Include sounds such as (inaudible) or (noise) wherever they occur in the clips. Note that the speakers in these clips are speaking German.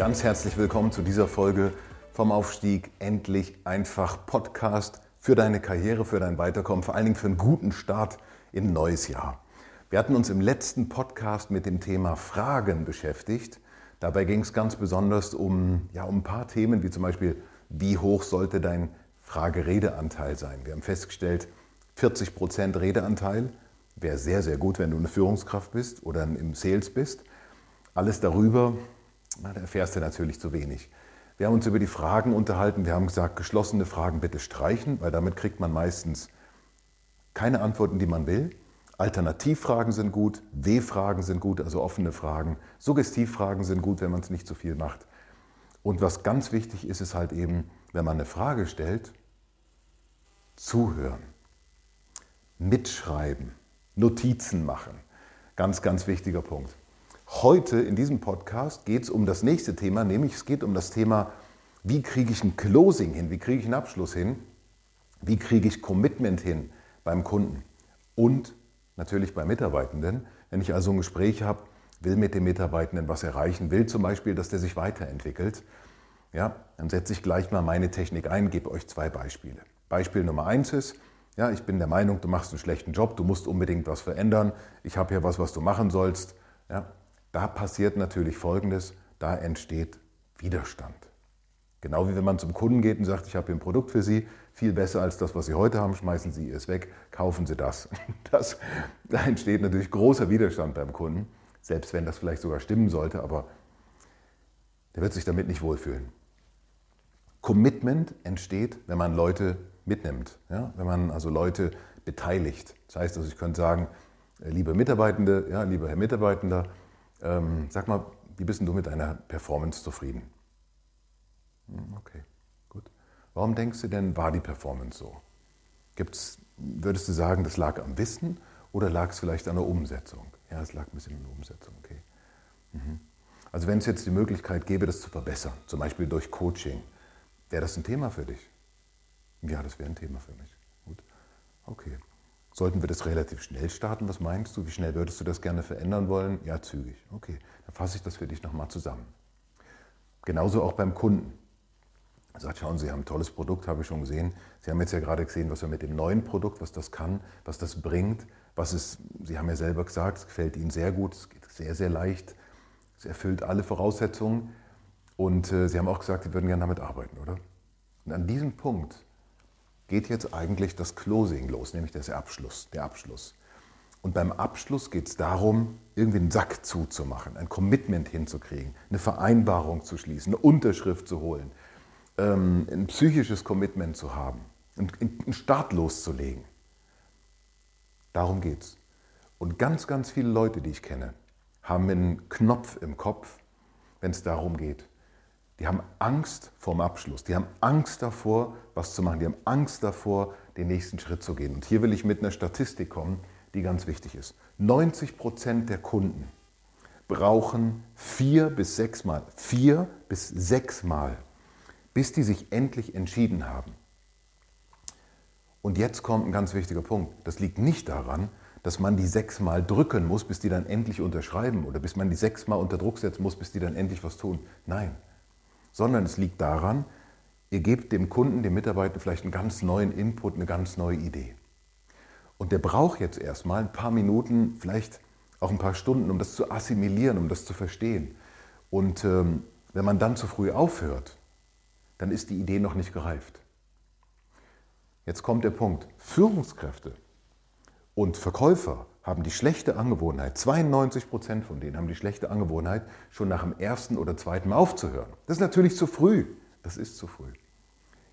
Ganz herzlich willkommen zu dieser Folge vom Aufstieg Endlich einfach Podcast für deine Karriere, für dein Weiterkommen, vor allen Dingen für einen guten Start in ein neues Jahr. Wir hatten uns im letzten Podcast mit dem Thema Fragen beschäftigt. Dabei ging es ganz besonders um, ja, um ein paar Themen, wie zum Beispiel, wie hoch sollte dein Frage-Redeanteil sein? Wir haben festgestellt, 40 Prozent Redeanteil wäre sehr, sehr gut, wenn du eine Führungskraft bist oder im Sales bist. Alles darüber na, da erfährst du natürlich zu wenig. Wir haben uns über die Fragen unterhalten. Wir haben gesagt, geschlossene Fragen bitte streichen, weil damit kriegt man meistens keine Antworten, die man will. Alternativfragen sind gut, W-Fragen sind gut, also offene Fragen. Suggestivfragen sind gut, wenn man es nicht zu viel macht. Und was ganz wichtig ist, ist halt eben, wenn man eine Frage stellt, zuhören, mitschreiben, Notizen machen. Ganz, ganz wichtiger Punkt. Heute in diesem Podcast geht es um das nächste Thema, nämlich es geht um das Thema, wie kriege ich ein Closing hin, wie kriege ich einen Abschluss hin, wie kriege ich Commitment hin beim Kunden und natürlich bei Mitarbeitenden. Wenn ich also ein Gespräch habe, will mit dem Mitarbeitenden was erreichen, will zum Beispiel, dass der sich weiterentwickelt, ja, dann setze ich gleich mal meine Technik ein, gebe euch zwei Beispiele. Beispiel Nummer eins ist, ja, ich bin der Meinung, du machst einen schlechten Job, du musst unbedingt was verändern, ich habe hier was, was du machen sollst. Ja, da passiert natürlich Folgendes, da entsteht Widerstand. Genau wie wenn man zum Kunden geht und sagt, ich habe hier ein Produkt für Sie, viel besser als das, was Sie heute haben, schmeißen Sie es weg, kaufen Sie das. (laughs) das. Da entsteht natürlich großer Widerstand beim Kunden, selbst wenn das vielleicht sogar stimmen sollte, aber der wird sich damit nicht wohlfühlen. Commitment entsteht, wenn man Leute mitnimmt, ja? wenn man also Leute beteiligt. Das heißt, also ich könnte sagen, äh, liebe Mitarbeitende, ja, lieber Herr Mitarbeitender, ähm, sag mal, wie bist du mit deiner Performance zufrieden? Hm, okay, gut. Warum denkst du denn, war die Performance so? Gibt's, würdest du sagen, das lag am Wissen oder lag es vielleicht an der Umsetzung? Ja, es lag ein bisschen an der Umsetzung, okay. Mhm. Also wenn es jetzt die Möglichkeit gäbe, das zu verbessern, zum Beispiel durch Coaching, wäre das ein Thema für dich? Ja, das wäre ein Thema für mich. Gut. Okay. Sollten wir das relativ schnell starten? Was meinst du? Wie schnell würdest du das gerne verändern wollen? Ja, zügig. Okay, dann fasse ich das für dich nochmal zusammen. Genauso auch beim Kunden. Er sagt, schauen Sie, Sie haben ein tolles Produkt, habe ich schon gesehen. Sie haben jetzt ja gerade gesehen, was wir mit dem neuen Produkt, was das kann, was das bringt, was es, Sie haben ja selber gesagt, es gefällt Ihnen sehr gut, es geht sehr, sehr leicht, es erfüllt alle Voraussetzungen und äh, Sie haben auch gesagt, Sie würden gerne damit arbeiten, oder? Und an diesem Punkt geht jetzt eigentlich das Closing los, nämlich der Abschluss. Der Abschluss. Und beim Abschluss geht es darum, irgendwie einen Sack zuzumachen, ein Commitment hinzukriegen, eine Vereinbarung zu schließen, eine Unterschrift zu holen, ähm, ein psychisches Commitment zu haben, einen Start loszulegen. Darum geht es. Und ganz, ganz viele Leute, die ich kenne, haben einen Knopf im Kopf, wenn es darum geht. Die haben Angst vorm Abschluss. Die haben Angst davor, was zu machen. Die haben Angst davor, den nächsten Schritt zu gehen. Und hier will ich mit einer Statistik kommen, die ganz wichtig ist. 90 Prozent der Kunden brauchen vier bis sechs Mal, vier bis sechs Mal, bis die sich endlich entschieden haben. Und jetzt kommt ein ganz wichtiger Punkt. Das liegt nicht daran, dass man die sechsmal drücken muss, bis die dann endlich unterschreiben oder bis man die sechsmal unter Druck setzen muss, bis die dann endlich was tun. Nein, sondern es liegt daran, ihr gebt dem Kunden, dem Mitarbeiter vielleicht einen ganz neuen Input, eine ganz neue Idee. Und der braucht jetzt erstmal ein paar Minuten, vielleicht auch ein paar Stunden, um das zu assimilieren, um das zu verstehen. Und ähm, wenn man dann zu früh aufhört, dann ist die Idee noch nicht gereift. Jetzt kommt der Punkt. Führungskräfte und Verkäufer haben die schlechte Angewohnheit, 92 Prozent von denen haben die schlechte Angewohnheit, schon nach dem ersten oder zweiten Mal aufzuhören. Das ist natürlich zu früh. Das ist zu früh.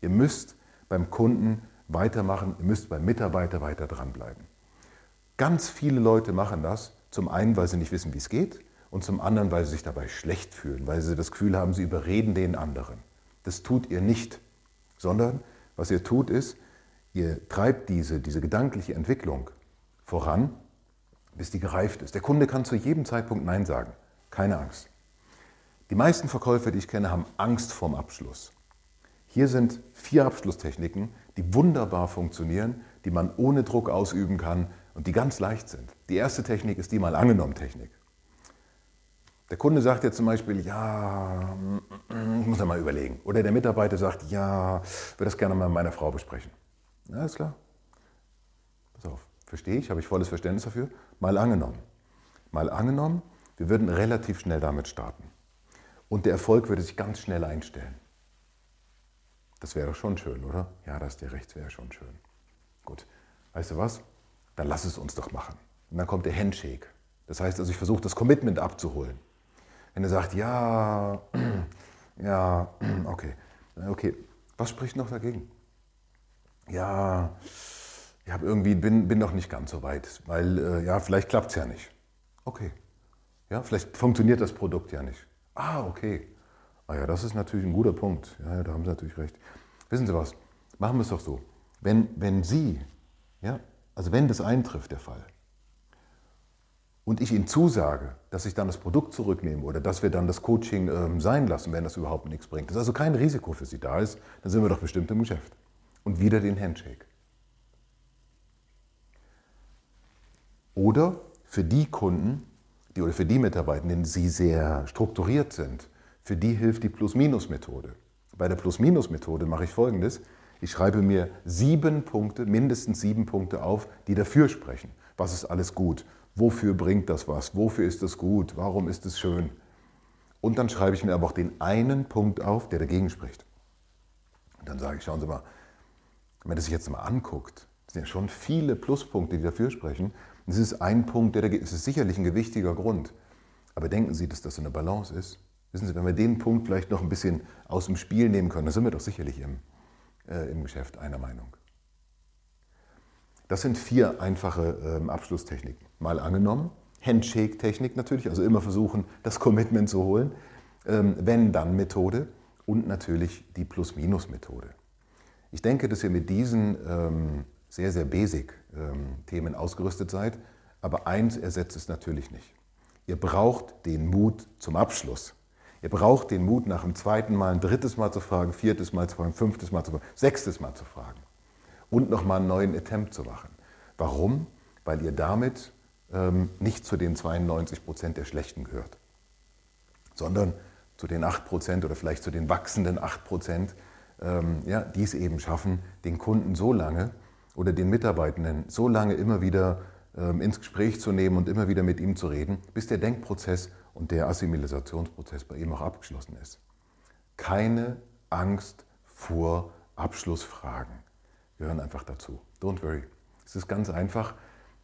Ihr müsst beim Kunden weitermachen, ihr müsst beim Mitarbeiter weiter dranbleiben. Ganz viele Leute machen das, Zum einen, weil sie nicht wissen, wie es geht und zum anderen, weil sie sich dabei schlecht fühlen, weil sie das Gefühl haben, sie überreden den anderen. Das tut ihr nicht, sondern was ihr tut ist, ihr treibt diese, diese gedankliche Entwicklung voran, bis die gereift ist. Der Kunde kann zu jedem Zeitpunkt Nein sagen. Keine Angst. Die meisten Verkäufer, die ich kenne, haben Angst vorm Abschluss. Hier sind vier Abschlusstechniken, die wunderbar funktionieren, die man ohne Druck ausüben kann und die ganz leicht sind. Die erste Technik ist die mal angenommen Technik. Der Kunde sagt jetzt zum Beispiel, ja, ich muss ja mal überlegen. Oder der Mitarbeiter sagt, ja, ich würde das gerne mal mit meiner Frau besprechen. Ja, ist klar. Pass auf, verstehe ich, habe ich volles Verständnis dafür. Mal angenommen. Mal angenommen, wir würden relativ schnell damit starten. Und der Erfolg würde sich ganz schnell einstellen. Das wäre doch schon schön, oder? Ja, das ist dir recht, wäre schon schön. Gut, weißt du was? Dann lass es uns doch machen. Und dann kommt der Handshake. Das heißt also, ich versuche das Commitment abzuholen. Wenn er sagt, ja, (clears throat) ja, (clears throat) okay, okay, was spricht noch dagegen? Ja, ich habe irgendwie bin, bin noch nicht ganz so weit, weil äh, ja, vielleicht klappt es ja nicht. Okay, ja, vielleicht funktioniert das Produkt ja nicht. Ah, okay. Ah ja, das ist natürlich ein guter Punkt. Ja, da haben Sie natürlich recht. Wissen Sie was? Machen wir es doch so. Wenn, wenn Sie, ja, also wenn das eintrifft, der Fall, und ich Ihnen zusage, dass ich dann das Produkt zurücknehme oder dass wir dann das Coaching ähm, sein lassen, wenn das überhaupt nichts bringt, dass also kein Risiko für Sie da ist, dann sind wir doch bestimmt im Geschäft. Und wieder den Handshake. Oder für die Kunden, die, oder für die Mitarbeitenden, die sehr strukturiert sind, für die hilft die Plus-Minus-Methode. Bei der Plus-Minus-Methode mache ich folgendes. Ich schreibe mir sieben Punkte, mindestens sieben Punkte auf, die dafür sprechen. Was ist alles gut? Wofür bringt das was? Wofür ist das gut? Warum ist es schön? Und dann schreibe ich mir aber auch den einen Punkt auf, der dagegen spricht. Und dann sage ich, schauen Sie mal, wenn man das sich jetzt mal anguckt, sind ja schon viele Pluspunkte, die dafür sprechen. Es ist ein Punkt, der dagegen, es ist sicherlich ein gewichtiger Grund. Aber denken Sie, dass das so eine Balance ist? Wissen Sie, wenn wir den Punkt vielleicht noch ein bisschen aus dem Spiel nehmen können, dann sind wir doch sicherlich im, äh, im Geschäft einer Meinung. Das sind vier einfache ähm, Abschlusstechniken. Mal angenommen, Handshake-Technik natürlich, also immer versuchen, das Commitment zu holen. Ähm, Wenn-Dann-Methode und natürlich die Plus-Minus-Methode. Ich denke, dass ihr mit diesen ähm, sehr, sehr basic ähm, Themen ausgerüstet seid, aber eins ersetzt es natürlich nicht. Ihr braucht den Mut zum Abschluss. Ihr braucht den Mut, nach dem zweiten Mal, ein drittes Mal zu fragen, viertes Mal zu fragen, fünftes Mal zu fragen, sechstes Mal zu fragen und nochmal einen neuen Attempt zu machen. Warum? Weil ihr damit ähm, nicht zu den 92 Prozent der Schlechten gehört, sondern zu den 8 Prozent oder vielleicht zu den wachsenden 8 Prozent, ähm, ja, die es eben schaffen, den Kunden so lange oder den Mitarbeitenden so lange immer wieder ähm, ins Gespräch zu nehmen und immer wieder mit ihm zu reden, bis der Denkprozess und der Assimilationsprozess bei ihm auch abgeschlossen ist. Keine Angst vor Abschlussfragen gehören einfach dazu. Don't worry. Es ist ganz einfach.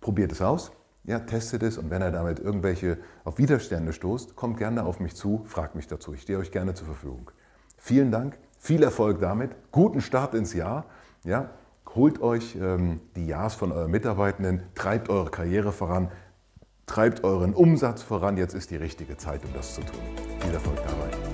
Probiert es aus, ja, testet es und wenn er damit irgendwelche auf Widerstände stoßt, kommt gerne auf mich zu, fragt mich dazu. Ich stehe euch gerne zur Verfügung. Vielen Dank, viel Erfolg damit, guten Start ins Jahr. Ja, holt euch ähm, die Jahrs von euren Mitarbeitenden, treibt eure Karriere voran, treibt euren Umsatz voran. Jetzt ist die richtige Zeit, um das zu tun. Viel Erfolg dabei.